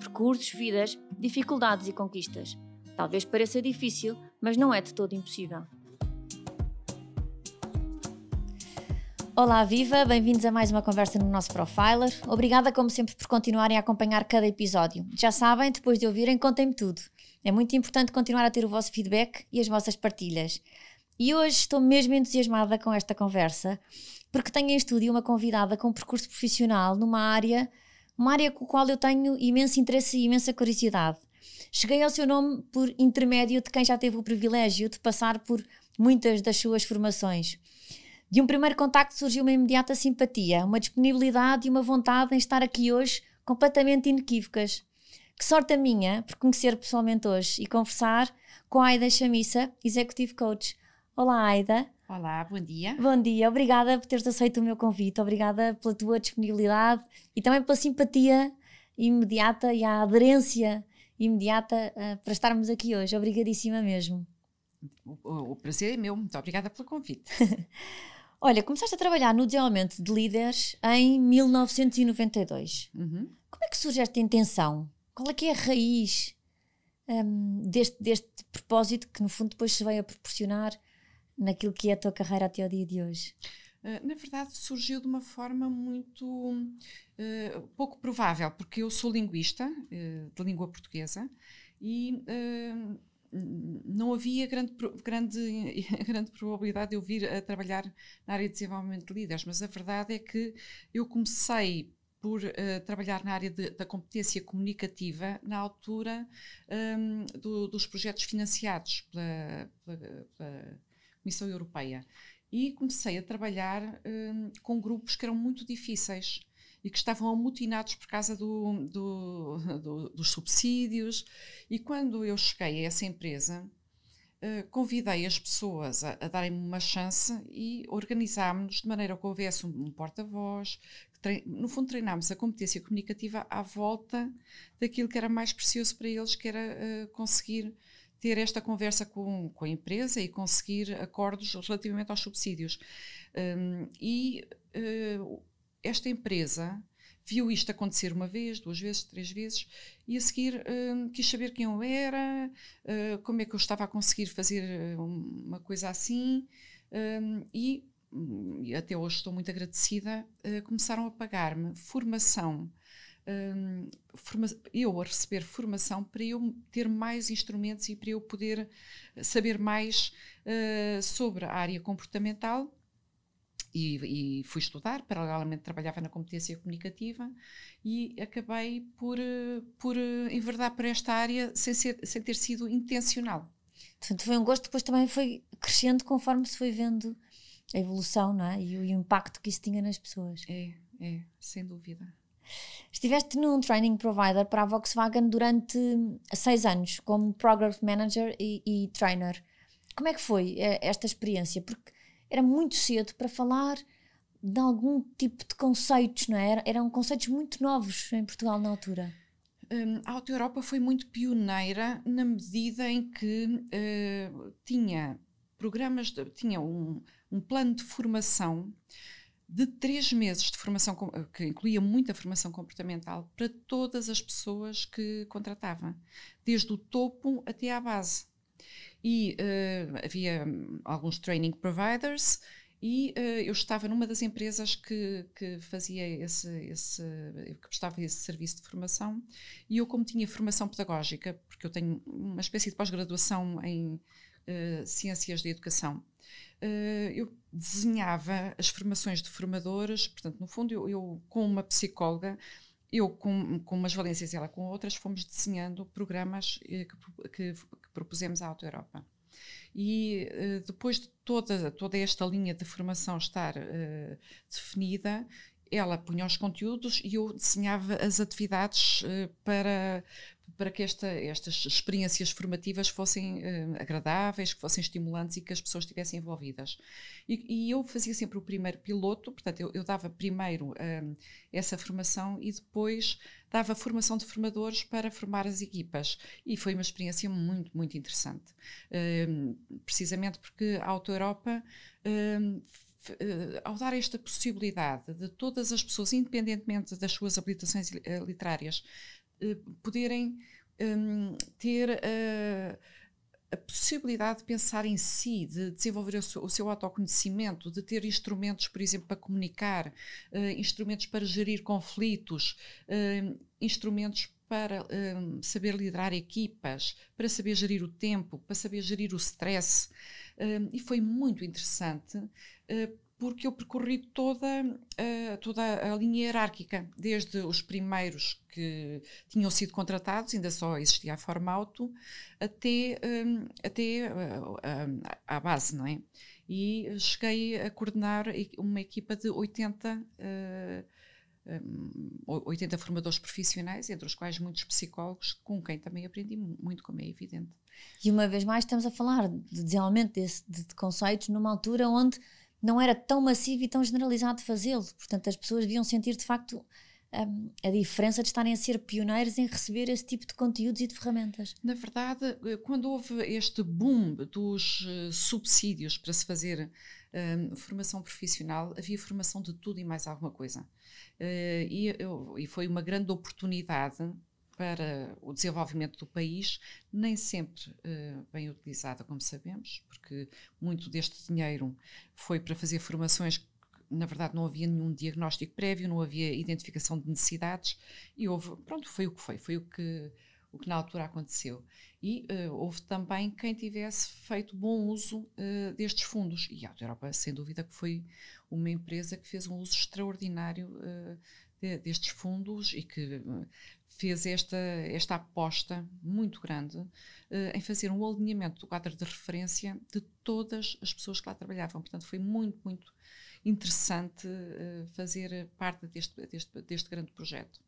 Percursos, vidas, dificuldades e conquistas. Talvez pareça difícil, mas não é de todo impossível. Olá, viva! Bem-vindos a mais uma conversa no nosso Profiler. Obrigada, como sempre, por continuarem a acompanhar cada episódio. Já sabem, depois de ouvirem, contem-me tudo. É muito importante continuar a ter o vosso feedback e as vossas partilhas. E hoje estou mesmo entusiasmada com esta conversa, porque tenho em estúdio uma convidada com um percurso profissional numa área, uma área com a qual eu tenho imenso interesse e imensa curiosidade. Cheguei ao seu nome por intermédio de quem já teve o privilégio de passar por muitas das suas formações. De um primeiro contacto surgiu uma imediata simpatia, uma disponibilidade e uma vontade em estar aqui hoje completamente inequívocas. Que sorte a minha por conhecer pessoalmente hoje e conversar com a Aida Chamissa, Executive Coach. Olá, Aida. Olá, bom dia. Bom dia, obrigada por teres aceito o meu convite, obrigada pela tua disponibilidade e também pela simpatia imediata e a aderência imediata uh, para estarmos aqui hoje. Obrigadíssima mesmo. O, o, o prazer é meu, muito obrigada pelo convite. Olha, começaste a trabalhar no desenvolvimento de líderes em 1992. Uhum. Como é que surge esta intenção? Qual é que é a raiz um, deste, deste propósito que no fundo depois se veio a proporcionar naquilo que é a tua carreira até ao dia de hoje? Uh, na verdade, surgiu de uma forma muito uh, pouco provável, porque eu sou linguista uh, de língua portuguesa e não havia grande, grande, grande probabilidade de eu vir a trabalhar na área de desenvolvimento de líderes, mas a verdade é que eu comecei por uh, trabalhar na área de, da competência comunicativa na altura um, do, dos projetos financiados pela, pela, pela, Comissão Europeia. E comecei a trabalhar um, com grupos que eram muito difíceis e que estavam amotinados por causa do, do, do, dos subsídios. E quando eu cheguei a essa empresa, uh, convidei as pessoas a, a darem-me uma chance e organizámos-nos de maneira que houvesse um, um porta-voz. No fundo, treinámos a competência comunicativa à volta daquilo que era mais precioso para eles, que era uh, conseguir ter esta conversa com, com a empresa e conseguir acordos relativamente aos subsídios. Um, e uh, esta empresa viu isto acontecer uma vez, duas vezes, três vezes, e a seguir hum, quis saber quem eu era, uh, como é que eu estava a conseguir fazer hum, uma coisa assim, um, e, e, até hoje estou muito agradecida, uh, começaram a pagar-me formação. Um, eu a receber formação para eu ter mais instrumentos e para eu poder saber mais uh, sobre a área comportamental e, e, fui estudar, paralelamente trabalhava na competência comunicativa e acabei por, por enverdar por esta área sem, ser, sem ter sido intencional. Portanto, foi um gosto, depois também foi crescendo conforme se foi vendo a evolução não é? e o impacto que isso tinha nas pessoas. É, é, sem dúvida. Estiveste num training provider para a Volkswagen durante seis anos, como Program Manager e, e Trainer. Como é que foi eh, esta experiência? Porque era muito cedo para falar de algum tipo de conceitos, não é? Eram conceitos muito novos em Portugal na altura. Um, a Auto Europa foi muito pioneira na medida em que uh, tinha programas, de, tinha um, um, plano de formação de três meses de formação, que incluía muita formação comportamental para todas as pessoas que contratava, desde o topo até à base. E uh, havia alguns training providers e uh, eu estava numa das empresas que, que fazia esse, esse, que prestava esse serviço de formação e eu como tinha formação pedagógica, porque eu tenho uma espécie de pós-graduação em uh, ciências da educação, eu desenhava as formações de formadores, portanto no fundo eu, eu com uma psicóloga eu com, com umas valências e ela com outras fomos desenhando programas que, que, que propusemos à Auto Europa. E uh, depois de toda, toda esta linha de formação estar uh, definida, ela punha os conteúdos e eu desenhava as atividades uh, para, para que esta, estas experiências formativas fossem uh, agradáveis, que fossem estimulantes e que as pessoas estivessem envolvidas. E, e eu fazia sempre o primeiro piloto, portanto, eu, eu dava primeiro uh, essa formação e depois dava formação de formadores para formar as equipas. E foi uma experiência muito, muito interessante. Uh, precisamente porque a Auto Europa ao dar esta possibilidade de todas as pessoas, independentemente das suas habilitações literárias, eh, poderem um, ter uh, a possibilidade de pensar em si, de desenvolver o seu, o seu, autoconhecimento, de ter instrumentos, por exemplo, para comunicar, uh, instrumentos para gerir conflitos, uh, instrumentos para saber liderar equipas, para saber gerir o tempo, para saber gerir o stress. e foi muito interessante porque eu percorri toda, uh, toda a linha hierárquica, desde os primeiros que tinham sido contratados, ainda só existia a forma auto, até, um, até uh, uh, à base, não é? E cheguei a coordenar uma equipa de 80, um, 80 formadores profissionais, entre os quais muitos psicólogos, com quem também aprendi muito, como é evidente. E uma vez mais estamos a falar de desenvolvimento desse, de, conceitos numa altura onde não era tão massivo e tão generalizado fazê-lo. Portanto, as pessoas deviam sentir de facto um, a diferença de estarem a ser pioneiros em receber esse tipo de conteúdos e de ferramentas. Na verdade, eh, quando houve este boom dos uh, subsídios para se fazer um, formação profissional, havia formação de tudo e mais alguma coisa. Uh, e, eu, e foi uma grande oportunidade para o desenvolvimento do país, nem sempre uh, bem utilizada, como sabemos, porque muito deste dinheiro foi para fazer formações que, na verdade, não havia nenhum diagnóstico prévio, não havia identificação de necessidades e houve, pronto, foi o que foi, foi o que, o que na altura aconteceu. E uh, houve também quem tivesse feito bom uso uh, destes fundos. E a Europa, sem dúvida, que foi uma empresa que fez um uso extraordinário de, destes fundos e que fez esta, esta aposta muito grande uh, em fazer um alinhamento do quadro de referência de todas as pessoas que lá trabalhavam. Portanto, foi muito, muito interessante uh, fazer parte deste, deste, deste grande projeto.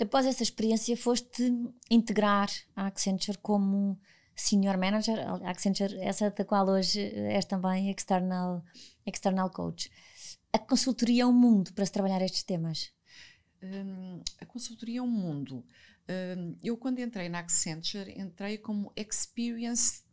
Após essa experiência, foste integrar a Accenture como Senior Manager, a Accenture, essa da qual hoje és também external, external Coach. A consultoria é um mundo para se trabalhar estes temas? Um, a consultoria é um mundo. Um, eu, quando entrei na Accenture, entrei como Experienced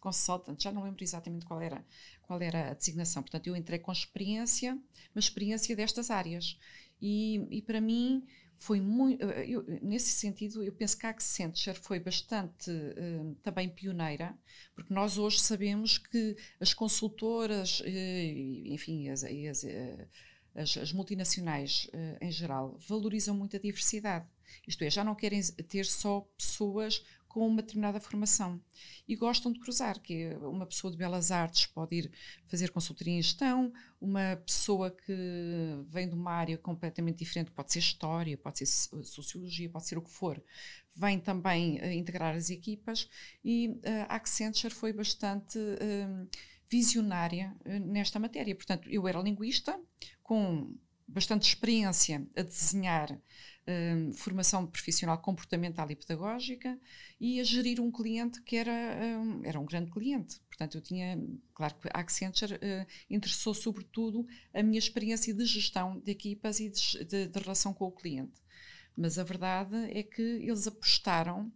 Consultant, já não lembro exatamente qual era, qual era a designação. Portanto, eu entrei com experiência, uma experiência destas áreas. E, e para mim foi muito. Eu, nesse sentido, eu penso que a Accenture foi bastante um, também pioneira, porque nós hoje sabemos que as consultoras, eh, enfim, as, as, eh, as, as multinacionais uh, em geral valorizam muito a diversidade. Isto é, já não querem ter só pessoas com uma determinada formação e gostam de cruzar, que uma pessoa de belas artes pode ir fazer consultoria em gestão, uma pessoa que vem de uma área completamente diferente, pode ser história, pode ser sociologia, pode ser o que for, vem também uh, integrar as equipas e uh, a Accenture foi bastante uh, visionária nesta matéria. Portanto, eu era linguista, com bastante experiência a desenhar um, formação profissional comportamental e pedagógica e a gerir um cliente que era, um, era um grande cliente. Portanto, eu tinha, claro que a Accenture uh, interessou sobretudo a minha experiência de gestão de equipas e de, de, de relação com o cliente. Mas a verdade é que eles apostaram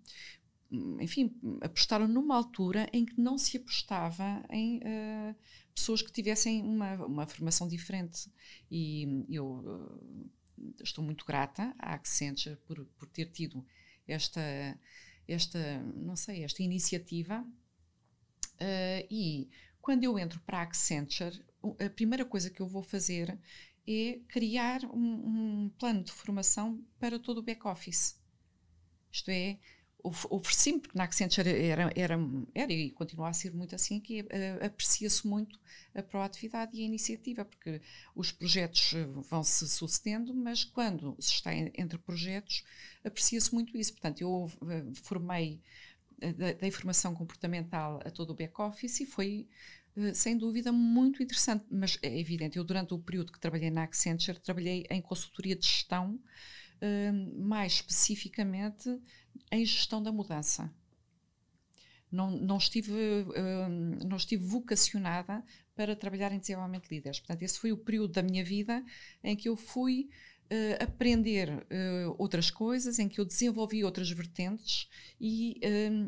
enfim, apostaram numa altura em que não se apostava em uh, pessoas que tivessem uma, uma formação diferente. E eu uh, estou muito grata à Accenture por, por ter tido esta, esta, não sei, esta iniciativa. Uh, e quando eu entro para a Accenture, a primeira coisa que eu vou fazer é criar um, um plano de formação para todo o back-office. Isto é, ofereci-me, porque na Accenture era, era, era e continua a ser muito assim, que uh, aprecia-se muito a proatividade e a iniciativa, porque os projetos eh, vão se sucedendo, mas quando se está entre projetos, aprecia-se muito isso. Portanto, eu uh, formei, uh, da informação comportamental a todo o back-office e foi sem dúvida muito interessante, mas é evidente, eu durante o período que trabalhei na Accenture, trabalhei em consultoria de gestão, mais especificamente em gestão da mudança. Não, não, estive, uh, não estive vocacionada para trabalhar em desenvolvimento de líderes. Portanto, esse foi o período da minha vida em que eu fui uh, aprender uh, outras coisas, em que eu desenvolvi outras vertentes e,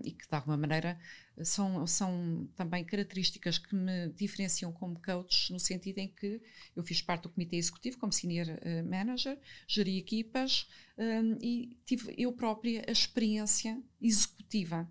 e que, de alguma maneira, são, são também características que me diferenciam como coach, no sentido em que eu fiz parte do comitê executivo como senior manager, geri equipas um, e tive eu própria a experiência executiva.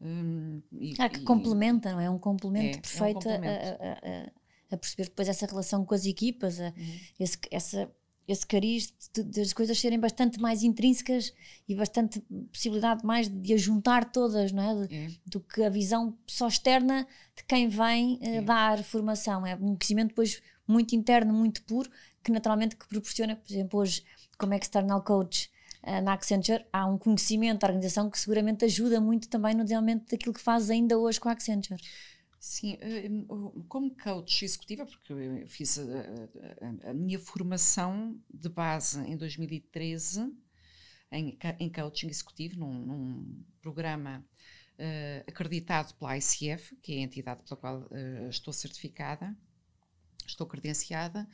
Um, e, ah, que e, complementa, não é? Um complemento é, perfeito é um complemento. A, a, a, a, perceber depois essa relação com as equipas, uhum. esse, essa esse cariz das coisas serem bastante mais intrínsecas e bastante possibilidade mais de as juntar todas, não é? De, é. Do que a visão só externa de quem vem uh, é. dar formação. É um crescimento depois muito interno, muito puro, que naturalmente que proporciona, por exemplo, hoje, como external coach uh, na Accenture, há um conhecimento da organização que seguramente ajuda muito também no desenvolvimento daquilo que faz ainda hoje com a Accenture. Sim, eh, como coach executiva, porque eu fiz a, a, a minha formação de base em 2013 em, em coaching executivo, num, num programa uh, acreditado pela ICF, que é a entidade pela qual uh, estou certificada, estou credenciada,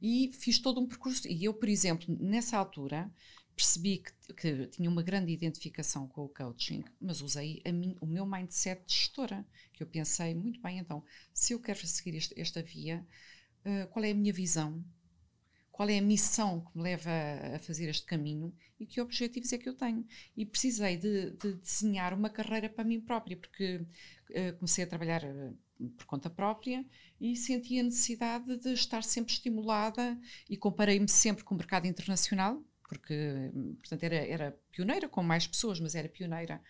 e fiz todo um percurso. E eu, por exemplo, nessa altura, percebi que, que, tinha uma grande identificação com o coaching, mas usei mim, o meu mindset de gestora, eu pensei, muito bem, então, se eu quero seguir este, esta via, uh, qual é a minha visão? Qual é a missão que me leva a, fazer este caminho e que objetivos é que eu tenho? E precisei de, de desenhar uma carreira para mim própria, porque uh, comecei a trabalhar uh, por conta própria e senti a necessidade de estar sempre estimulada e comparei-me sempre com o mercado internacional, porque portanto, era, era pioneira com mais pessoas, mas era pioneira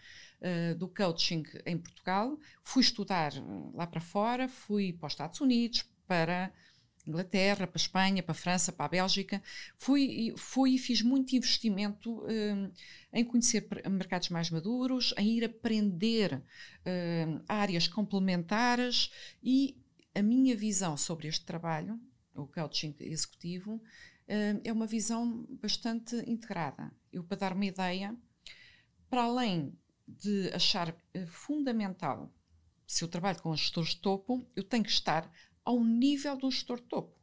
uh, do coaching em Portugal. Fui estudar eh, lá para fora, fui para os Estados Unidos, para Inglaterra, para Espanha, para França, para a Bélgica. Fui, fui e fiz muito investimento uh, em conhecer mercados mais maduros, em ir aprender áreas complementares e a minha visão sobre este trabalho, o coaching executivo, é uma visão bastante integrada. Eu, para dar uma ideia, para além de achar eh, fundamental, se eu trabalho com gestores de topo, eu tenho que estar ao nível de um gestor de topo.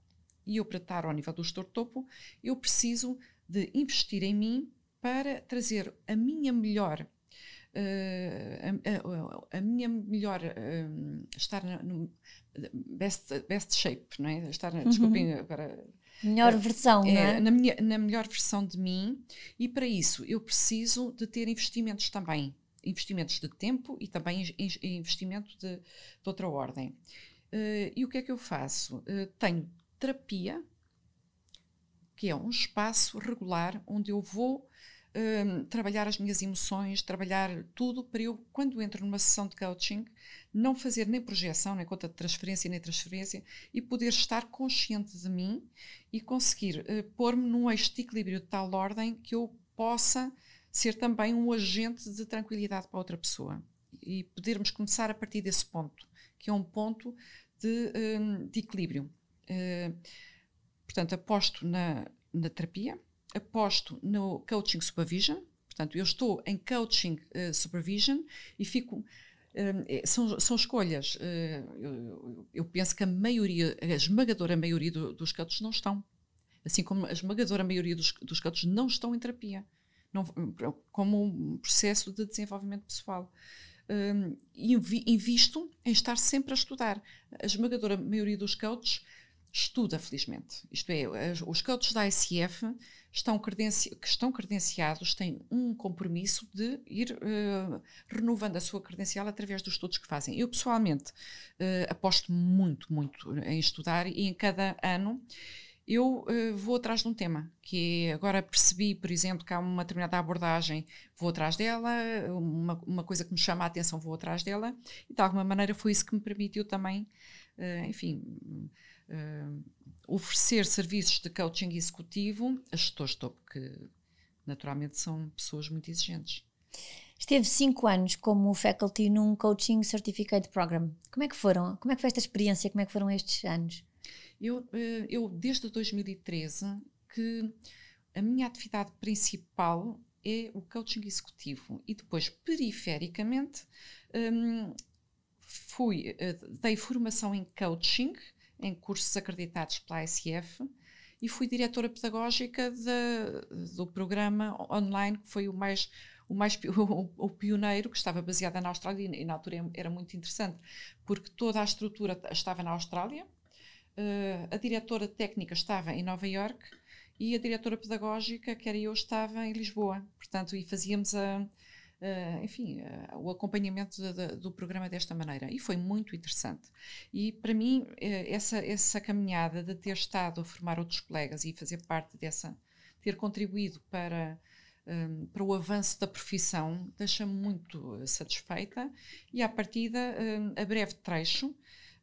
E eu, para estar ao nível do gestor de topo, eu preciso de investir em mim para trazer a minha melhor Uh, a, a, a, minha melhor uh, estar no best, best shape, não é? Estar, uhum. desculpem agora Melhor versão, é, não é? Na, minha, na melhor versão de mim, e para isso eu preciso de ter investimentos também. Investimentos de tempo e também investimento de, de outra ordem. Uh, e o que é que eu faço? Uh, tenho terapia, que é um espaço regular onde eu vou um, trabalhar as minhas emoções, trabalhar tudo para eu, quando entro numa sessão de coaching, não fazer nem projeção, nem conta de transferência, nem transferência, e poder estar consciente de mim e conseguir uh, pôr-me num eixo de equilíbrio de tal ordem que eu possa ser também um agente de tranquilidade para outra pessoa. E podermos começar a partir desse ponto, que é um ponto de, um, de equilíbrio. Uh, portanto, aposto na, na terapia, aposto no coaching supervision, portanto, eu estou em coaching uh, supervision e fico. Uh, são, são escolhas. Uh, eu, penso que a maioria, a esmagadora maioria do, dos coaches não estão. Assim como a esmagadora maioria dos, dos não estão em terapia. Não, como um processo de desenvolvimento pessoal. Um, invisto em estar sempre a estudar. A esmagadora maioria dos coaches estuda, felizmente. Isto é, os coaches da ICF estão credenci estão credenciados têm um compromisso de ir uh, renovando a sua credencial através dos estudos que fazem. Eu, pessoalmente, uh, aposto muito, muito em estudar e em cada ano eu uh, vou atrás de um tema, que é, agora percebi, por exemplo, que há uma determinada abordagem, vou atrás dela, uma, uma coisa que me chama a atenção, vou atrás dela, e de alguma maneira foi isso que me permitiu também, uh, enfim, uh, oferecer serviços de coaching executivo a gestores topo, que naturalmente são pessoas muito exigentes. Esteve cinco anos como faculty num Coaching Certificate Program. Como é que foram? Como é que foi esta experiência? Como é que foram estes anos? Eu, eu desde 2013 que a minha atividade principal é o coaching executivo. E depois, perifericamente, um, fui, uh, dei formação em coaching, em cursos acreditados pela ICF, e fui diretora pedagógica de, do programa online, que foi o mais o mais o, o, pioneiro que estava baseada na Austrália e na altura era muito interessante porque toda a estrutura estava na Austrália a diretora técnica estava em Nova York e a diretora pedagógica, que era eu, estava em Lisboa. Portanto, e fazíamos a, enfim, o acompanhamento de, de, do programa desta maneira. E foi muito interessante. E para mim, eh, essa, essa caminhada de ter estado a formar outros colegas e fazer parte dessa, ter contribuído para. Um, para o avanço da profissão deixa-me muito satisfeita e, à partida, um, a breve trecho,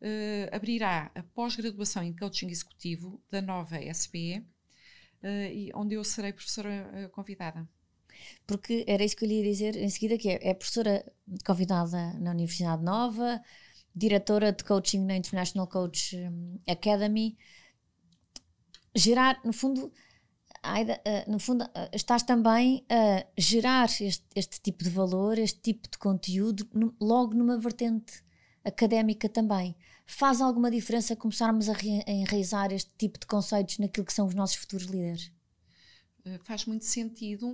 uh, abrirá a pós-graduação em coaching executivo da nova SPE, uh, eh, onde eu serei professora uh, convidada. Porque era isso que eu lhe ia dizer em seguida, que é, é professora convidada na Universidade Nova, diretora de coaching na International Coach Academy. Gerar, no fundo, Aida, no fundo, estás também a gerar este, este, tipo de valor, este tipo de conteúdo, logo numa vertente académica também. Faz alguma diferença começarmos a, enraizar este tipo de conceitos naquilo que são os nossos futuros líderes? Uh, faz muito sentido.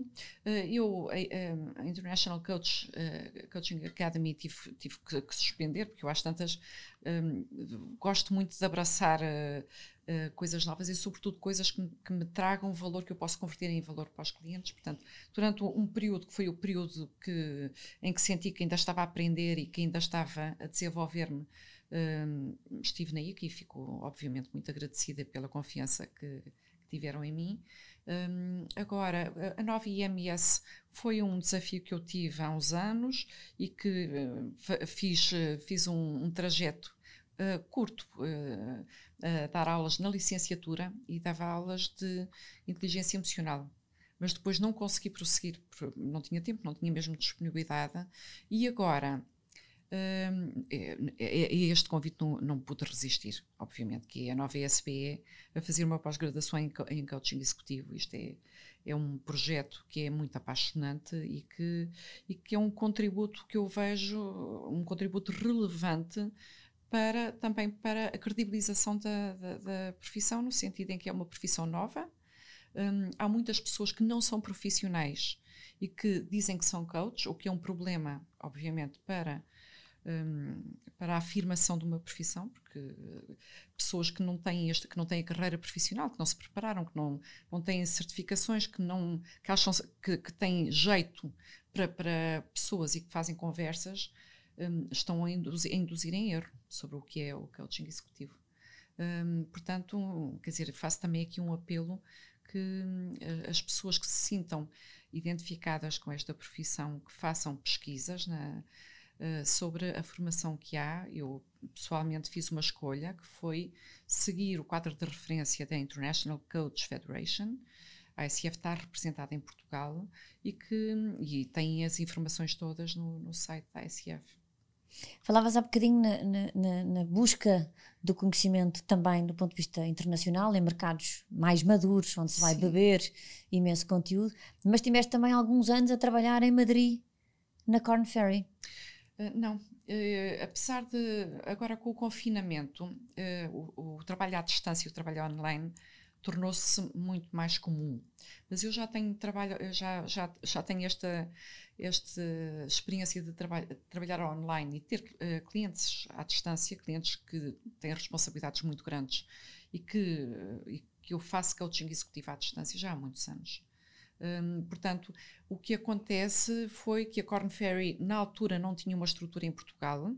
Uh, eu, a, International Coach, uh, Coaching Academy, tive, tive que, suspender, porque eu às tantas um, gosto muito de abraçar uh, coisas novas e, sobretudo, coisas que me, que me, tragam valor, que eu posso converter em valor para os clientes. Portanto, durante um período que foi o período que, em que senti que ainda estava a aprender e que ainda estava a desenvolver-me, uh, estive na ICA e fico, obviamente, muito agradecida pela confiança que, que tiveram em mim. Um, agora, a nova IMS foi um desafio que eu tive há uns anos e que uh, fiz, uh, fiz um, um trajeto uh, curto a dar aulas na licenciatura e dava aulas de inteligência emocional. Mas depois não consegui prosseguir, não tinha tempo, não tinha mesmo disponibilidade. E agora, é, é, é, este convite não, não pude resistir, obviamente, que é a nova ESPE a fazer uma pós-graduação em, em coaching executivo. Isto é, é um projeto que é muito apaixonante e que, e que é um contributo que eu vejo, um contributo relevante para, também para a credibilização da, da, da, profissão, no sentido em que é uma profissão nova. Há muitas pessoas que não são profissionais e que dizem que são coaches, o que é um problema, obviamente, para, um, para a afirmação de uma profissão, porque uh, pessoas que não têm este, que não têm a carreira profissional, que não se prepararam, que não, não têm certificações, que não que acham que, que têm jeito para, para pessoas e que fazem conversas, um, estão a induzir, a induzir, em erro sobre o que é o coaching executivo. Um, portanto, quer dizer, faço também aqui um apelo que uh, as pessoas que se sintam identificadas com esta profissão, que façam pesquisas na, uh, sobre a formação que há. Eu pessoalmente fiz uma escolha que foi seguir o quadro de referência da International Coach Federation. A ICF está representada em Portugal e que e tem as informações todas no, no site da ICF. Falavas há bocadinho na, na, na, busca do conhecimento também do ponto de vista internacional, em mercados mais maduros, onde se vai Sim. beber imenso conteúdo, mas tiveste também alguns anos a trabalhar em Madrid, na Corn Ferry. Uh, não, uh, apesar de, agora com o confinamento, uh, o, o, trabalho à distância, o trabalho online, tornou-se muito mais comum. Mas eu já tenho trabalho, já, já, já tenho esta, esta experiência de, traba trabalhar online e ter uh, clientes à distância, clientes que têm responsabilidades muito grandes e que, uh, e que eu faço coaching executivo à distância já há muitos anos. Um, portanto, o que acontece foi que a Corn Ferry, na altura, não tinha uma estrutura em Portugal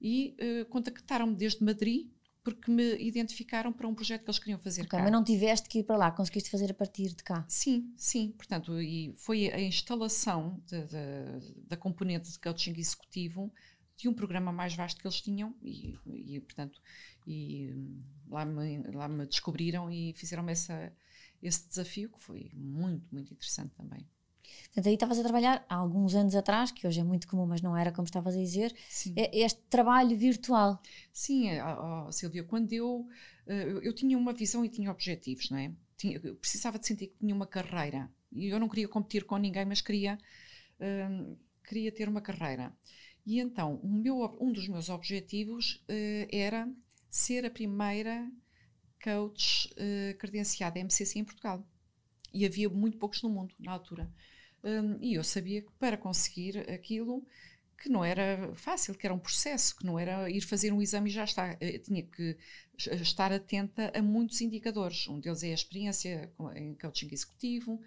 e uh, contactaram-me desde Madrid porque me identificaram para um projeto que eles queriam fazer okay, cá. Mas não tiveste que ir para lá, conseguiste fazer a partir de cá? Sim, sim. Portanto, e foi a instalação de, de, da componente de coaching executivo de um programa mais vasto que eles tinham e, e portanto, e lá me, lá me descobriram e fizeram essa, esse desafio que foi muito, muito interessante também. Portanto, aí estavas a trabalhar há alguns anos atrás, que hoje é muito comum, mas não era como estavas a dizer, Sim. É este trabalho virtual. Sim, oh, Silvia, quando eu, eh, eu, eu tinha uma visão e tinha objetivos, não é? Eu precisava de sentir que tinha uma carreira eu não queria competir com ninguém, mas queria, um, queria ter uma carreira. E então, meu, um dos meus objetivos uh, era ser a primeira coach uh, credenciada MCC em Portugal. E havia muito poucos no mundo na altura. Um, e eu sabia que para conseguir aquilo, que não era fácil, que era um processo, que não era ir fazer um exame e já está. Eu tinha que estar atenta a muitos indicadores. Um deles é a experiência em coaching executivo,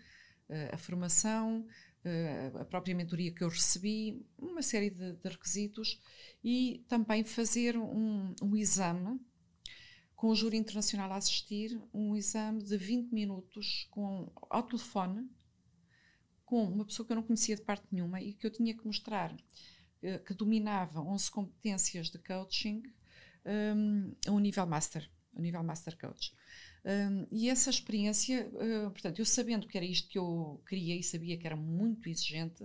eh, a formação, eh, a própria mentoria que eu recebi, uma série de, de requisitos e também fazer um, um, exame com o júri internacional a assistir, um exame de 20 minutos com, ao telefone com uma pessoa que eu não conhecia de parte nenhuma e que eu tinha que mostrar eh, que dominava 11 competências de coaching um, a um nível master, a um nível master coach. Um, e essa experiência, uh, portanto, eu sabendo que era isto que eu queria e sabia que era muito exigente,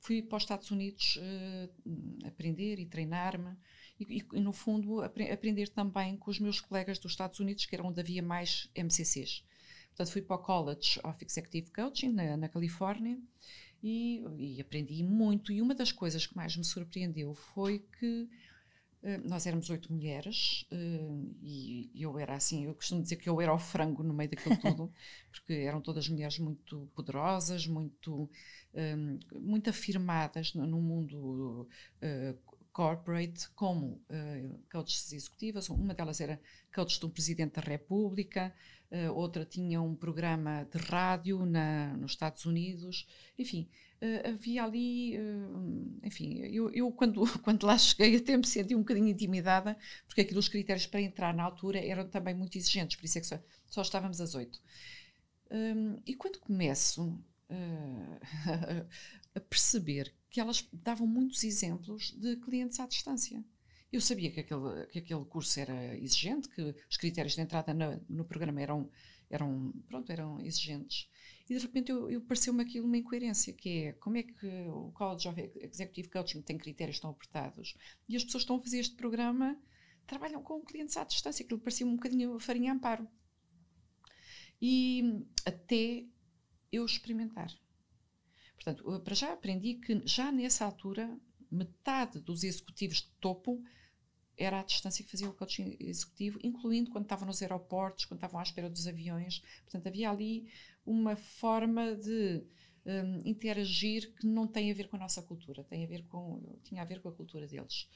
fui para os Estados Unidos uh, aprender e treinar-me e, e, no fundo, apre aprender também com os meus colegas dos Estados Unidos, que era onde havia mais MCCs. Portanto, fui para o College of Executive Coaching, na, na Califórnia, e, e, aprendi muito. E uma das coisas que mais me surpreendeu foi que uh, nós éramos oito mulheres uh, e eu era assim, eu costumo dizer que eu era o frango no meio daquilo tudo, porque eram todas mulheres muito poderosas, muito, um, muito afirmadas no, no mundo uh, corporate, como coaches executivas. Uma delas era coach do Presidente da República, uh, outra tinha um programa de rádio na, nos Estados Unidos, enfim, uh, havia ali, uh, enfim, eu, eu, quando, quando lá cheguei até me senti um bocadinho intimidada, porque aquilo, os critérios para entrar na altura eram também muito exigentes, por isso é que só, só estávamos às oito. Um, e quando começo a perceber que elas davam muitos exemplos de clientes à distância. Eu sabia que aquele, que aquele curso era exigente, que os critérios de entrada no, no programa eram, eram, pronto, eram exigentes. E de repente eu, eu pareceu-me aquilo uma incoerência, que é como é que o College of Executive Coaching tem critérios tão apertados e as pessoas estão a fazer este programa trabalham com clientes à distância, aquilo parecia um bocadinho farinha amparo. E até eu experimentar. Portanto, para já aprendi que já nessa altura metade dos executivos de topo era a distância que fazia o coaching executivo, incluindo quando estavam nos aeroportos, quando estavam à espera dos aviões. Portanto, havia ali uma forma de um, interagir que não tem a ver com a nossa cultura, tem a ver com, tinha a ver com a cultura deles.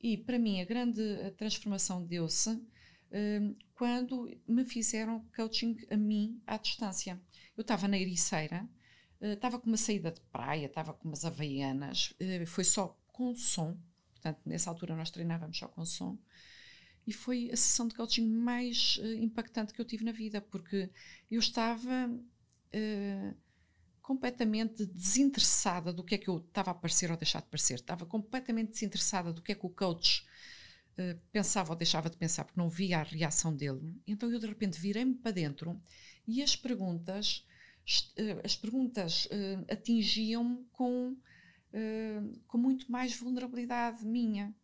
E para mim a grande transformação deu-se um, quando me fizeram coaching a mim à distância. Eu estava na Ericeira, estava com uma saída de praia, estava com umas havaianas, uh, foi só com som, Portanto, nessa altura nós treinávamos só com som. E foi a sessão de coaching mais uh, impactante que eu tive na vida, porque eu estava uh, completamente desinteressada do que é que eu estava a parecer ou deixar de parecer. Estava completamente desinteressada do que é que o coach uh, pensava ou deixava de pensar, porque não via a reação dele. Então eu de repente virei-me para dentro e as perguntas, as perguntas atingiam-me com uh, com muito mais vulnerabilidade minha,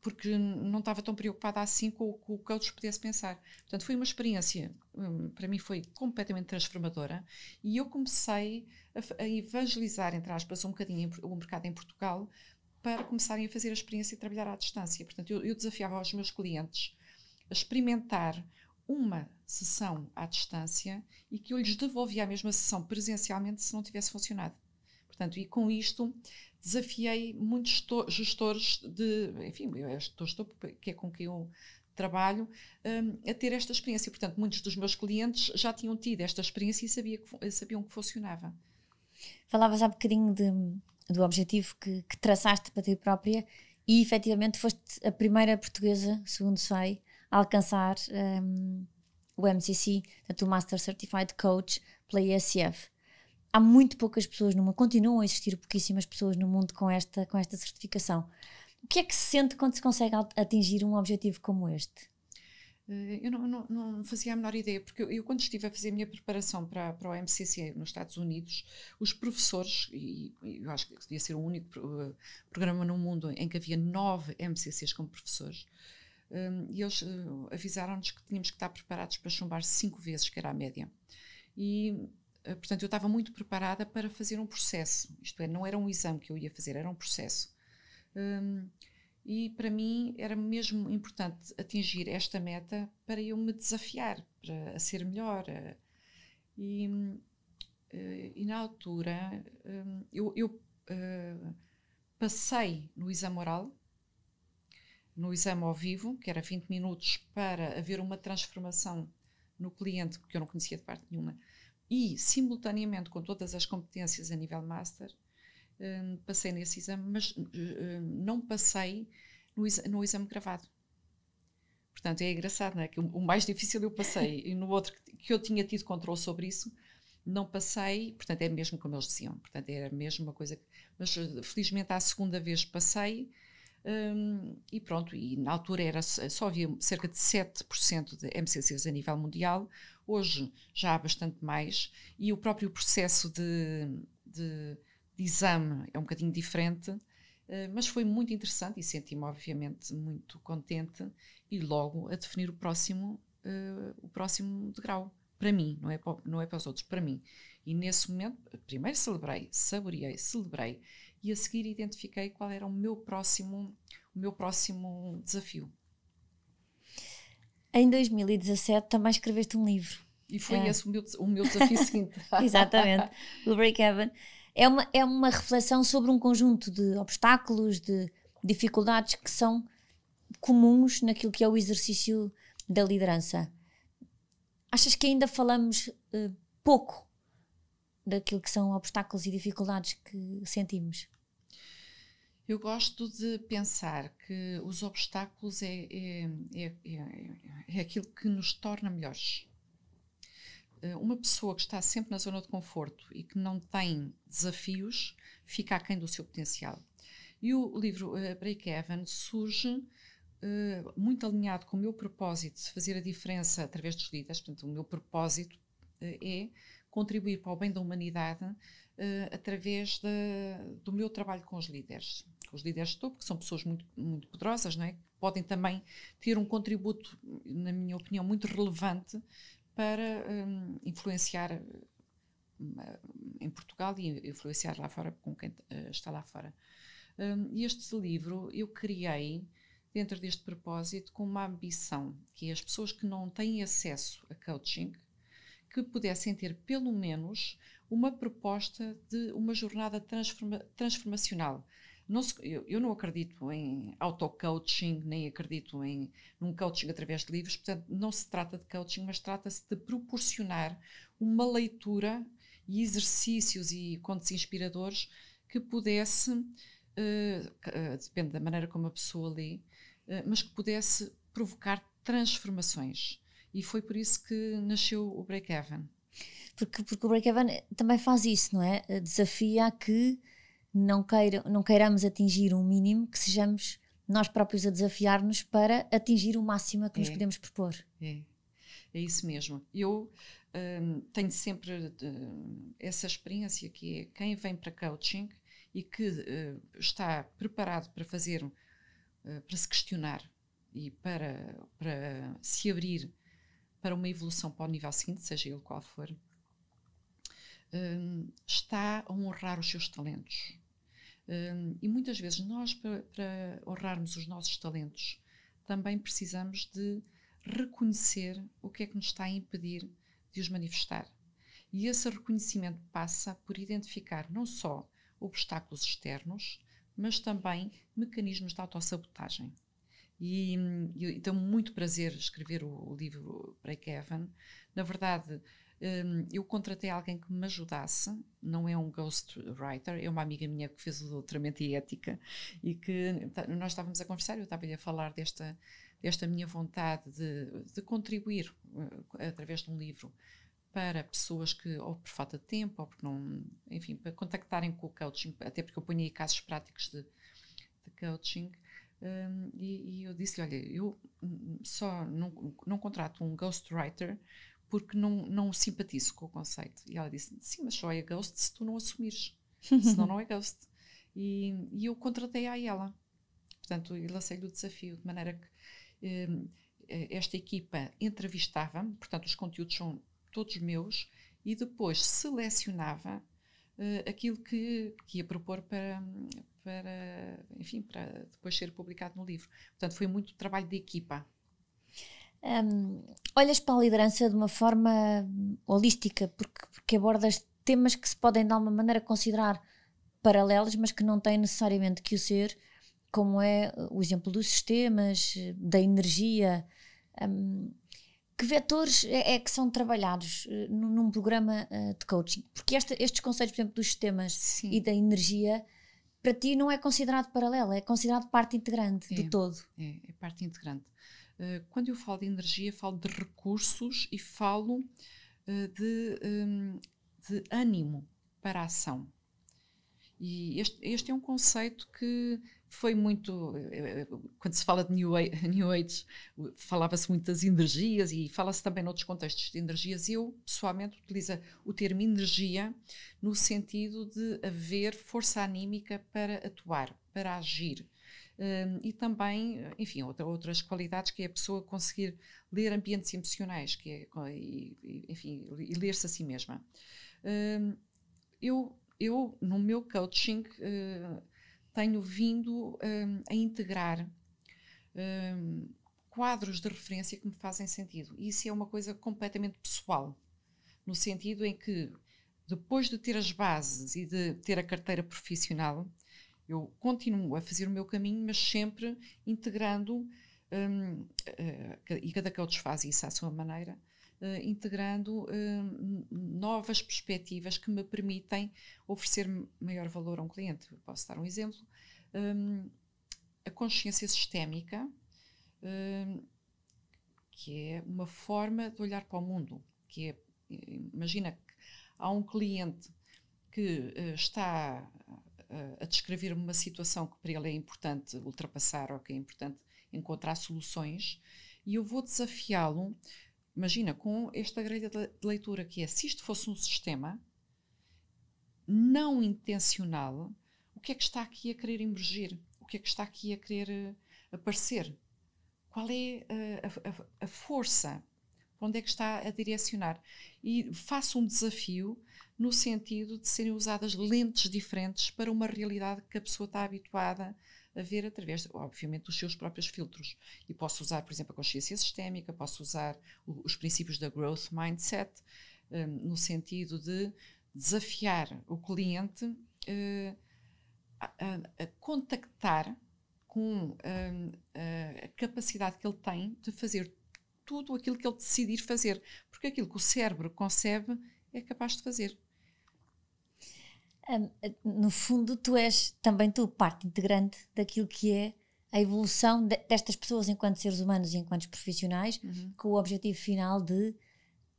porque não estava tão preocupada assim com o que o coach pudesse pensar. Portanto, foi uma experiência, um, para mim foi completamente transformadora e eu comecei a, a evangelizar, entre aspas, um bocadinho o mercado em Portugal para começarem a fazer a experiência de trabalhar à distância. Portanto, eu, eu desafiava os meus clientes a experimentar uma sessão à distância e que eu lhes devolvia a mesma sessão presencialmente se não tivesse funcionado. Portanto, e com isto desafiei muitos gestores de, enfim, eu é que é com quem eu trabalho, um, a ter esta experiência. Portanto, muitos dos meus clientes já tinham tido esta experiência e sabia que, sabiam que funcionava. Falavas há bocadinho de, do objetivo que, que, traçaste para ti própria e efetivamente foste a primeira portuguesa, segundo sei, a alcançar um, o MCC, portanto, o Master Certified Coach pela ISF há muito poucas pessoas no mundo, continuam a existir pouquíssimas pessoas no mundo com esta, com esta certificação. O que é que se sente quando se consegue atingir um objetivo como este? Eh, eu não, não, não, fazia a menor ideia, porque eu, eu, quando estive a fazer a minha preparação para, para o MCC nos Estados Unidos, os professores, e eu acho que devia ser o único eh, programa no mundo em que havia nove MCCs como professores, um, e eles uh, avisaram-nos que tínhamos que estar preparados para chumbar cinco vezes, que era a média. E uh, portanto, eu estava muito preparada para fazer um processo. Isto é, não era um exame que eu ia fazer, era um processo. Um, e para mim era mesmo importante atingir esta meta para eu me desafiar, para a ser melhor. E, uh, e na altura um, eu, eu passei no exame oral, no exame ao vivo, que era 20 minutos, para haver uma transformação no cliente, que eu não conhecia de parte nenhuma, e simultaneamente com todas as competências a nível master, um, passei nesse exame, mas uh, não passei no, exa no, exame gravado. Portanto, é engraçado, não é? Que o, o mais difícil eu passei, e no outro que eu tinha tido controle sobre isso, não passei, portanto, é mesmo como eles diziam, portanto, era mesmo uma coisa. Que, mas felizmente à segunda vez passei. Um, e pronto, e na altura era, só havia cerca de 7% de MCCs a nível mundial, hoje já há bastante mais, e o próprio processo de, de, de exame é um bocadinho diferente, uh, mas foi muito interessante e senti-me obviamente muito contente e logo a definir o próximo, uh, o próximo degrau para mim, não é para, não é para os outros, para mim. E nesse momento, primeiro celebrei, saboreei, celebrei e a seguir identifiquei qual era o meu próximo, o meu próximo desafio. Em 2017 também escreveste um livro. E foi é. esse o meu, o meu desafio seguinte. Exatamente. O Break Even. É uma, é uma reflexão sobre um conjunto de obstáculos, de dificuldades que são comuns naquilo que é o exercício da liderança. Achas que ainda falamos uh, pouco daquilo que são obstáculos e dificuldades que sentimos? Eu gosto de pensar que os obstáculos é, é, é, é, é aquilo que nos torna melhores. Eh, uma pessoa que está sempre na zona de conforto e que não tem desafios fica aquém do seu potencial. E o livro uh, Break Even surge uh, muito alinhado com o meu propósito de fazer a diferença através dos líderes. Portanto, o meu propósito uh, é contribuir para o bem da humanidade uh, através de, do meu trabalho com os líderes. Com os líderes de topo, que são pessoas muito, muito poderosas, não é? podem também ter um contributo, na minha opinião, muito relevante para um, influenciar em Portugal e influenciar lá fora com quem está lá fora. Um, este livro eu criei dentro deste propósito com uma ambição, que é as pessoas que não têm acesso a coaching, que pudessem ter pelo menos uma proposta de uma jornada transforma transformacional. Não se, eu, eu, não acredito em auto-coaching, nem acredito em num coaching através de livros, portanto, não se trata de coaching, mas trata-se de proporcionar uma leitura e exercícios e contos inspiradores que pudesse, uh, uh, depende da maneira como a pessoa lê, eh, mas que pudesse provocar transformações. E foi por isso que nasceu o Break Even. Porque, porque o Break Even também faz isso, não é? Eh, desafia a que não, queira, não queiramos atingir um mínimo, que sejamos nós próprios a desafiar-nos para atingir o máximo a que é. nos podemos propor. É, é isso mesmo. Eu hum, tenho sempre uh, essa experiência que é quem vem para coaching e que uh, está preparado para fazer eh, para se questionar e para, para se abrir para uma evolução para o nível seguinte, seja ele qual for, um, está a honrar os seus talentos. Um, e muitas vezes nós, para, para honrarmos os nossos talentos, também precisamos de reconhecer o que é que nos está a impedir de os manifestar. E esse reconhecimento passa por identificar não só obstáculos externos, mas também mecanismos de autossabotagem. E, e tenho muito prazer escrever o, o livro Break Even. Na verdade, um, eu contratei alguém que me ajudasse, não é um ghostwriter, é uma amiga minha que fez o doutoramento em ética e que tá, nós estávamos a conversar, eu estava-lhe a falar desta, desta minha vontade de, de contribuir uh, através de um livro para pessoas que, ou por falta de tempo, ou porque não, enfim, para contactarem com o coaching, até porque eu ponho aí casos práticos de, de coaching. Um, e, e, eu disse-lhe: Olha, eu só não, não contrato um ghostwriter porque não, não simpatizo com o conceito. E ela disse: Sim, mas só é ghost se tu não assumires, senão não é ghost. E, e eu contratei a ela. Portanto, e lancei-lhe o desafio, de maneira que um, esta equipa entrevistava-me, portanto, os conteúdos são todos meus, e depois selecionava uh, aquilo que, que ia propor para, para, enfim, para depois ser publicado no livro. Portanto, foi muito trabalho de equipa. Um, olhas para a liderança de uma forma holística, porque, porque abordas temas que se podem de alguma maneira considerar paralelos, mas que não têm necessariamente que o ser, como é o exemplo dos sistemas, da energia. Um, que vetores é, é, que são trabalhados uh, num, programa uh, de coaching? Porque esta, estes conceitos, por exemplo, dos sistemas Sim. e da energia, para ti não é considerado paralelo, é considerado parte integrante é, do todo. É, é parte integrante. Uh, quando eu falo de energia, falo de recursos e falo de, um, de ânimo para a ação. E este, este é um conceito que foi muito. Eh, eh, quando se fala de New Age, New Age falava-se muito das energias e fala-se também noutros contextos de energias. Eu, pessoalmente, utilizo o termo energia no sentido de haver força anímica para atuar, para agir. Um, e também, enfim, outra, outras qualidades que é a pessoa conseguir ler ambientes emocionais, que é, e, enfim, e ler-se a si mesma. Um, eu, eu, no meu coaching, tenho vindo um, a integrar um, quadros de referência que me fazem sentido. E isso é uma coisa completamente pessoal, no sentido em que, depois de ter as bases e de ter a carteira profissional, eu continuo a fazer o meu caminho, mas sempre integrando, um, uh, e cada coach faz isso à sua maneira, uh, integrando uh, novas perspectivas que me permitem oferecer maior valor a um cliente. Posso dar um exemplo. Um, a consciência sistémica, um, que é uma forma de olhar para o mundo, que é, imagina que há um cliente que uh, está a descrever uma situação que para ele é importante ultrapassar ou que é importante encontrar soluções e eu vou desafiá-lo imagina, com esta grelha de leitura que é, se isto fosse um sistema não intencional, o que é que está aqui a querer emergir? O que é que está aqui a querer uh, aparecer? Qual é uh, a, a, a, força? Para onde é que está a direcionar? E faço um desafio no sentido de serem usadas lentes diferentes para uma realidade que a pessoa está habituada a ver através, obviamente, dos seus próprios filtros. E posso usar, por exemplo, a consciência sistémica, posso usar os princípios da growth mindset, um, no sentido de desafiar o cliente uh, a, a, a, contactar com um, a capacidade que ele tem de fazer tudo aquilo que ele decidir fazer. Porque aquilo que o cérebro concebe é capaz de fazer no fundo, tu és também tu parte integrante daquilo que é a evolução de, destas pessoas enquanto seres humanos e enquanto profissionais, uhum. com o objetivo final de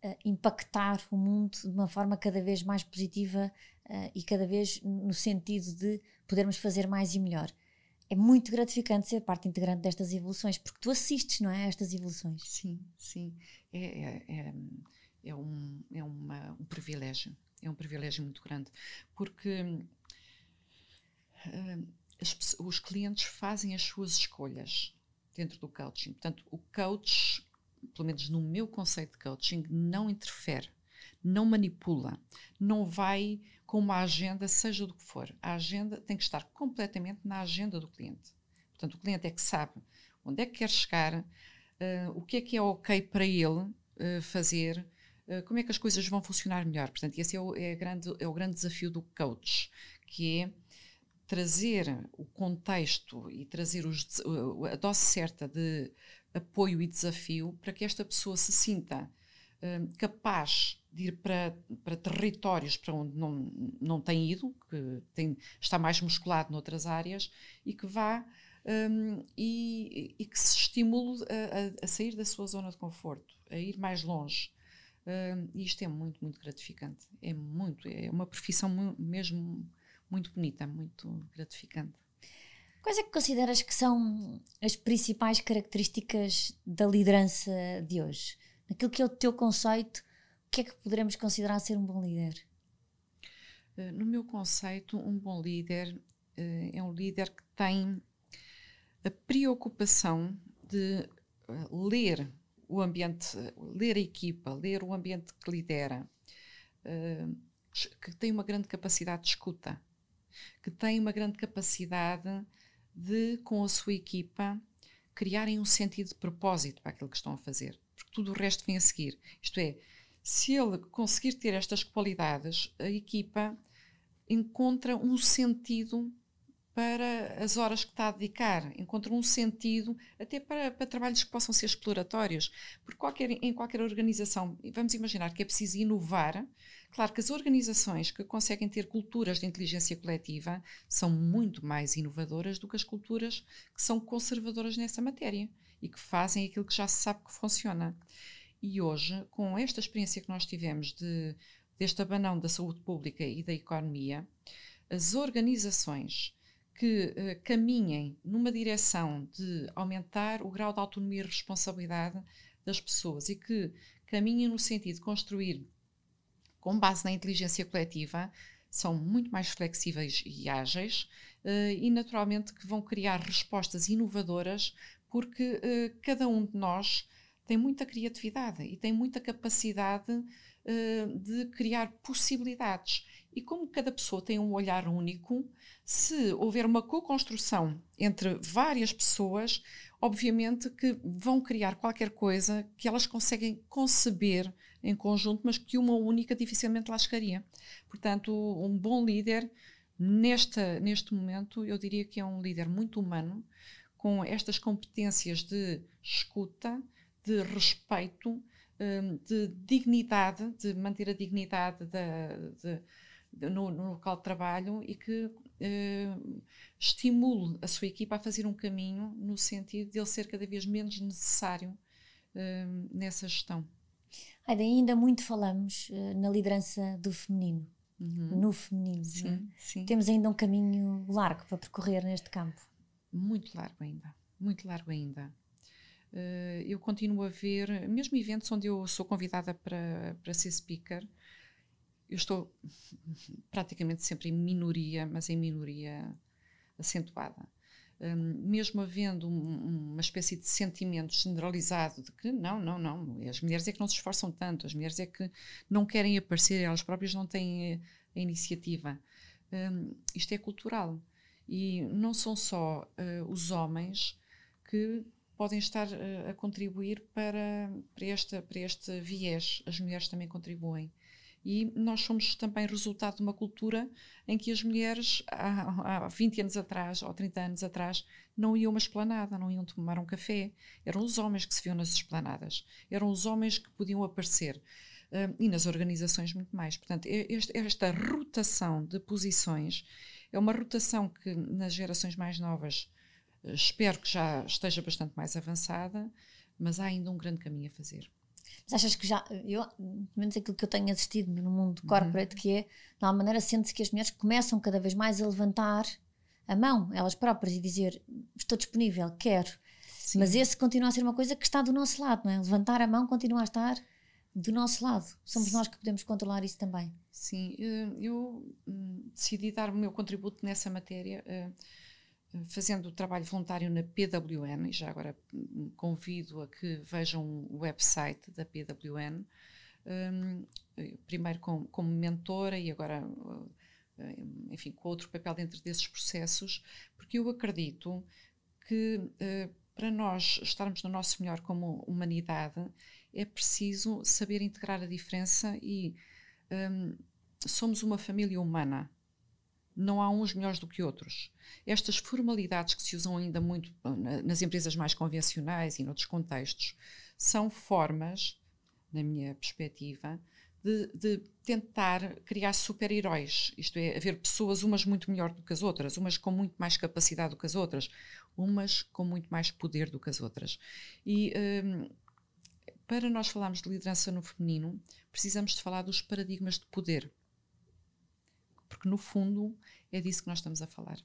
uh, impactar o mundo de uma forma cada vez mais positiva uh, e cada vez no sentido de podermos fazer mais e melhor. É muito gratificante ser parte integrante destas evoluções, porque tu assistes, não é, a estas evoluções. Sim, sim. É, é, é, é um, é uma, um privilégio é um privilégio muito grande, porque uh, as, os clientes fazem as suas escolhas dentro do coaching. Portanto, o coach, pelo menos no meu conceito de coaching, não interfere, não manipula, não vai com uma agenda, seja do que for. A agenda tem que estar completamente na agenda do cliente. Portanto, o cliente é que sabe onde é que quer chegar, uh, o que é que é ok para ele uh, fazer, como é que as coisas vão funcionar melhor. Portanto, esse é o, é, grande, é o grande desafio do coach, que é trazer o contexto e trazer os, a dose certa de apoio e desafio para que esta pessoa se sinta um, capaz de ir para, para territórios para onde não, não tem ido, que tem, está mais musculado noutras áreas e que vá um, e, e, que se estimule a, a, a, sair da sua zona de conforto, a ir mais longe. Uh, e isto é muito, muito gratificante. É muito, é uma profissão mesmo muito bonita, muito gratificante. Quais é que consideras que são as principais características da liderança de hoje? Naquilo que é o teu conceito, o que é que poderemos considerar ser um bom líder? Uh, no meu conceito, um bom líder uh, é um líder que tem a preocupação de uh, ler o ambiente, ler a equipa, ler o ambiente que lidera, uh, que têm uma grande capacidade de escuta, que têm uma grande capacidade de, com a sua equipa, criarem um sentido de propósito para aquilo que estão a fazer, porque tudo o resto vem a seguir. Isto é, se ele conseguir ter estas qualidades, a equipa encontra um sentido para as horas que está a dedicar, encontra um sentido até para, para trabalhos que possam ser exploratórios, porque qualquer, em qualquer organização, vamos imaginar que é preciso inovar, claro que as organizações que conseguem ter culturas de inteligência coletiva são muito mais inovadoras do que as culturas que são conservadoras nessa matéria e que fazem aquilo que já se sabe que funciona. E hoje, com esta experiência que nós tivemos de, deste abanão da saúde pública e da economia, as organizações que uh, caminhem numa direção de aumentar o grau de autonomia e responsabilidade das pessoas e que caminhem no sentido de construir, com base na inteligência coletiva, são muito mais flexíveis e ágeis uh, e, naturalmente, que vão criar respostas inovadoras, porque uh, cada um de nós tem muita criatividade e tem muita capacidade de criar possibilidades. E como cada pessoa tem um olhar único, se houver uma co-construção entre várias pessoas, obviamente que vão criar qualquer coisa que elas conseguem conceber em conjunto, mas que uma única dificilmente lá chegaria. Portanto, um bom líder, nesta, neste momento, eu diria que é um líder muito humano, com estas competências de escuta, de respeito, hum, de dignidade, de manter a dignidade da, de, no, no, local de trabalho e que uh, estimule a sua equipa a fazer um caminho no sentido de ele ser cada vez menos necessário uh, nessa gestão. Aida, ainda muito falamos uh, na liderança do feminino, uhum. no feminino. Sim, é? sim. Temos ainda um caminho largo para percorrer neste campo. Muito largo ainda, muito largo ainda. eu continuo a ver, mesmo eventos onde eu sou convidada para, para ser speaker, eu estou praticamente sempre em minoria, mas em minoria acentuada. Um, mesmo havendo um, uma espécie de sentimento generalizado de que não, não, não, as mulheres é que não se esforçam tanto, as mulheres é que não querem aparecer, elas próprias não têm a, a iniciativa. Um, isto é cultural. E não são só uh, os homens que podem estar uh, a contribuir para, para, esta, para este viés, as mulheres também contribuem. E nós somos também resultado de uma cultura em que as mulheres, há, há 20 anos atrás ou 30 anos atrás, não iam a uma esplanada, não iam tomar um café. Eram os homens que se viam nas esplanadas, eram os homens que podiam aparecer. Uh, e nas organizações muito mais. Portanto, este, esta rotação de posições é uma rotação que nas gerações mais novas espero que já esteja bastante mais avançada, mas há ainda um grande caminho a fazer. Mas achas que já, eu, pelo menos aquilo que eu tenho assistido no mundo uhum. corporate, uhum. que é, de alguma maneira, sente-se que as mulheres começam cada vez mais a levantar a mão, elas próprias, e dizer: Estou disponível, quero. Sim. Mas esse continua a ser uma coisa que está do nosso lado, não é? Levantar a mão continua a estar do nosso lado. Somos nós que podemos controlar isso também. Sim, eu hum, decidi dar o meu contributo nessa matéria eh, fazendo trabalho voluntário na PWN, e já agora convido a que vejam o website da PWN, um, primeiro como, como, mentora e agora, uh, enfim, com outro papel dentro desses processos, porque eu acredito que uh, para nós estarmos no nosso melhor como humanidade é preciso saber integrar a diferença e um, somos uma família humana não há uns melhores do que outros. Estas formalidades que se usam ainda muito nas empresas mais convencionais e noutros contextos são formas, na minha perspectiva, de, de tentar criar super-heróis. Isto é, haver pessoas, umas muito melhor do que as outras, umas com muito mais capacidade do que as outras, umas com muito mais poder do que as outras. E um, para nós falarmos de liderança no feminino, precisamos de falar dos paradigmas de poder porque no fundo é disso que nós estamos a falar.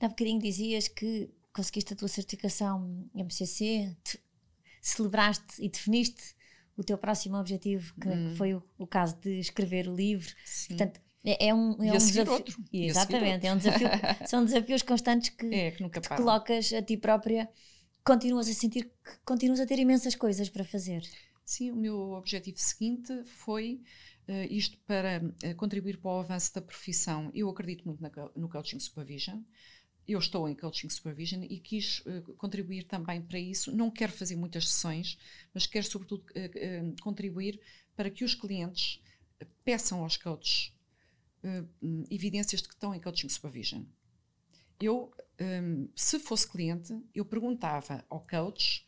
Há bocadinho dizias que conseguiste a tua certificação MCC, celebraste e definiste o teu próximo objetivo, que hum. foi o, o, caso de escrever o livro. Sim. Portanto, é, é um, é um desafio. Outro. Exatamente, é um desafio. são desafios constantes que, é, que, que te colocas a ti própria. Continuas a sentir que continuas a ter imensas coisas para fazer. Sim, o meu objetivo seguinte foi isto para uh, contribuir para o avanço da profissão. Eu acredito muito na, no Coaching Supervision. Eu estou em Coaching Supervision e quis uh, contribuir também para isso. Não quero fazer muitas sessões, mas quero, sobretudo, contribuir para que os clientes peçam aos coaches evidências de que estão em Coaching Supervision. Eu, um, se fosse cliente, eu perguntava ao coach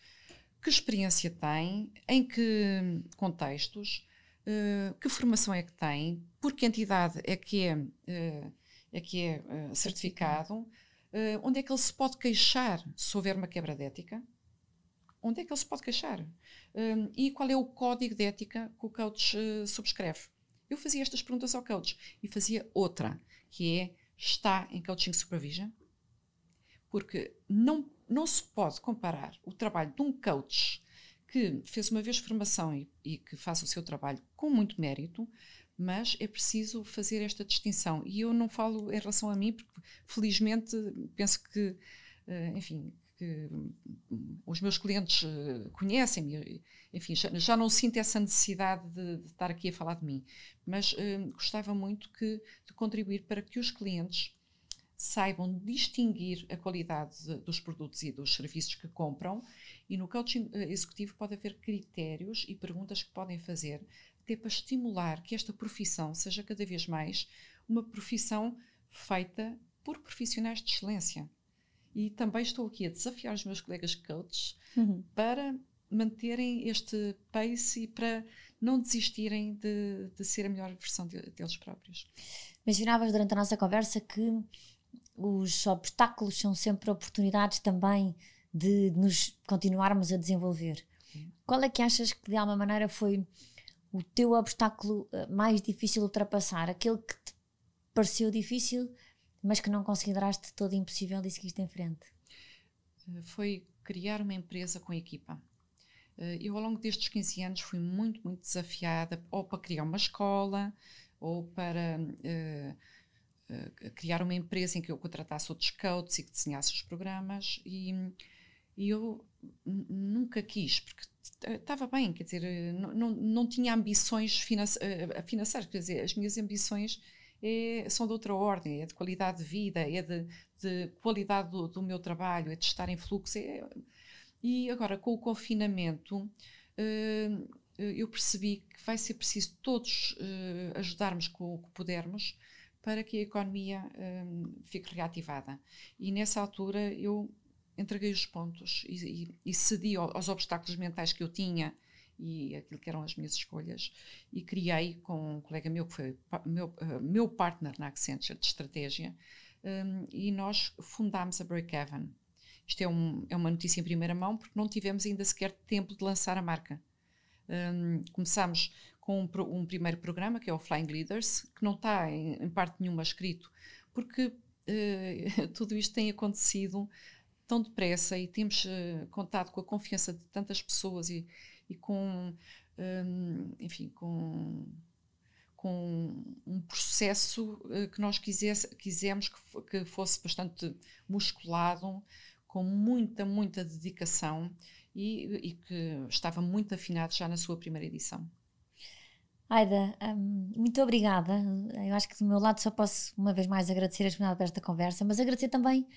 que experiência tem, em que contextos, uh, que formação é que tem, por que entidade é que é, uh, é, que é uh, certificado, onde é que ele se pode queixar se houver uma quebra de ética, onde é que ele se pode queixar e qual é o código de ética que o coach subscreve. Eu fazia estas perguntas ao coach e fazia outra, que é, está em coaching supervision? Porque não não se pode comparar o trabalho de um coach que fez uma vez formação e, e, que faz o seu trabalho com muito mérito, mas é preciso fazer esta distinção. E eu não falo em relação a mim, porque felizmente penso que, uh, enfim, que os meus clientes uh, conhecem-me, enfim, já, já, não sinto essa necessidade de, de, estar aqui a falar de mim, mas uh, gostava muito que, de contribuir para que os clientes saibam distinguir a qualidade dos produtos e dos serviços que compram. E no coaching eh, executivo pode haver critérios e perguntas que podem fazer, até para estimular que esta profissão seja cada vez mais uma profissão feita por profissionais de excelência. E também estou aqui a desafiar os meus colegas coaches uhum. para manterem este pace e para não desistirem de, de ser a melhor versão de, deles próprios. Mencionavas durante a nossa conversa que os obstáculos são sempre oportunidades também de nos continuarmos a desenvolver. Qual é que achas que de alguma maneira foi o teu obstáculo eh, mais difícil de ultrapassar? Aquele que te pareceu difícil, mas que não consideraste todo impossível e seguiste em frente? Eh, foi criar uma empresa com equipa. Eh, eu, ao longo destes 15 anos, fui muito, muito desafiada ou para criar uma escola, ou para uh, uh, criar uma empresa em que eu contratasse outros coaches e que desenhasse os programas e, e eu nunca quis, porque estava bem, quer dizer, não, não, não tinha ambições eh, financeiras, quer dizer, as minhas ambições é, são de outra ordem, é de qualidade de vida, é de, de qualidade do, do, meu trabalho, é de estar em fluxo. É, e agora, com o confinamento, eu percebi que vai ser preciso todos ajudarmos com o que pudermos para que a economia fique reativada. E nessa altura eu entreguei os pontos e, e, e cedi aos obstáculos mentais que eu tinha e aquilo que eram as minhas escolhas e criei com um colega meu que foi meu, uh, meu partner na Accenture de estratégia um, e nós fundámos a Break-Even. Isto é, um, é, uma notícia em primeira mão porque não tivemos ainda sequer tempo de lançar a marca. Um, começámos com um, um, primeiro programa, que é o Flying Leaders, que não está em, em parte nenhuma escrito, porque uh, tudo isto tem acontecido tão depressa e temos uh, com a confiança de tantas pessoas e, e com, um, enfim, com, com um processo uh, que nós quisesse, quisemos que, que fosse bastante musculado, com muita, muita dedicação e, e que estava muito afinado já na sua primeira edição. Aida, um, muito obrigada. Eu acho que do meu lado só posso uma vez mais agradecer a disponibilidade para esta conversa, mas agradecer também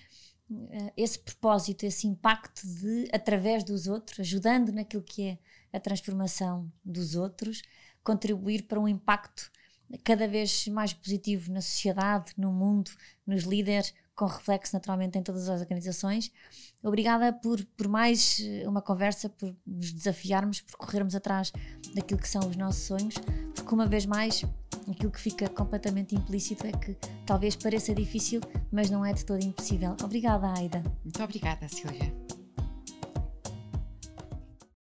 esse propósito, esse impacto de, através dos outros, ajudando naquilo que é a transformação dos outros, contribuir para um impacto cada vez mais positivo na sociedade, no mundo, nos líderes, com reflexo naturalmente em todas as organizações. Obrigada por, por mais eh, uma conversa, por nos desafiarmos, por corrermos atrás daquilo que são os nossos sonhos, porque uma vez mais aquilo que fica completamente implícito é que talvez pareça difícil, mas não é de todo impossível. Obrigada, Aida. Muito obrigada, Silvia.